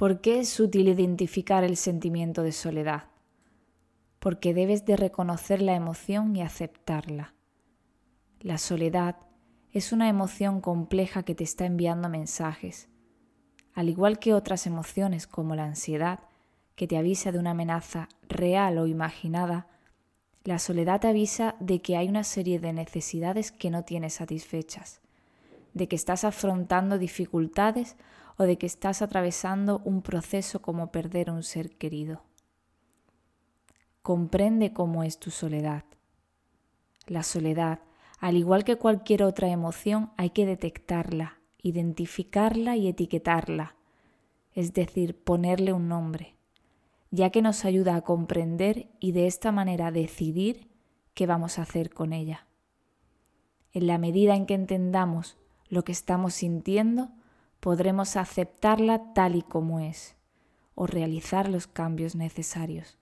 ¿Por qué es útil identificar el sentimiento de soledad? Porque debes de reconocer la emoción y aceptarla. La soledad es una emoción compleja que te está enviando mensajes. Al igual que otras emociones como la ansiedad, que te avisa de una amenaza real o imaginada, la soledad te avisa de que hay una serie de necesidades que no tienes satisfechas, de que estás afrontando dificultades o de que estás atravesando un proceso como perder un ser querido. Comprende cómo es tu soledad. La soledad, al igual que cualquier otra emoción, hay que detectarla, identificarla y etiquetarla, es decir, ponerle un nombre, ya que nos ayuda a comprender y de esta manera decidir qué vamos a hacer con ella. En la medida en que entendamos lo que estamos sintiendo, podremos aceptarla tal y como es o realizar los cambios necesarios.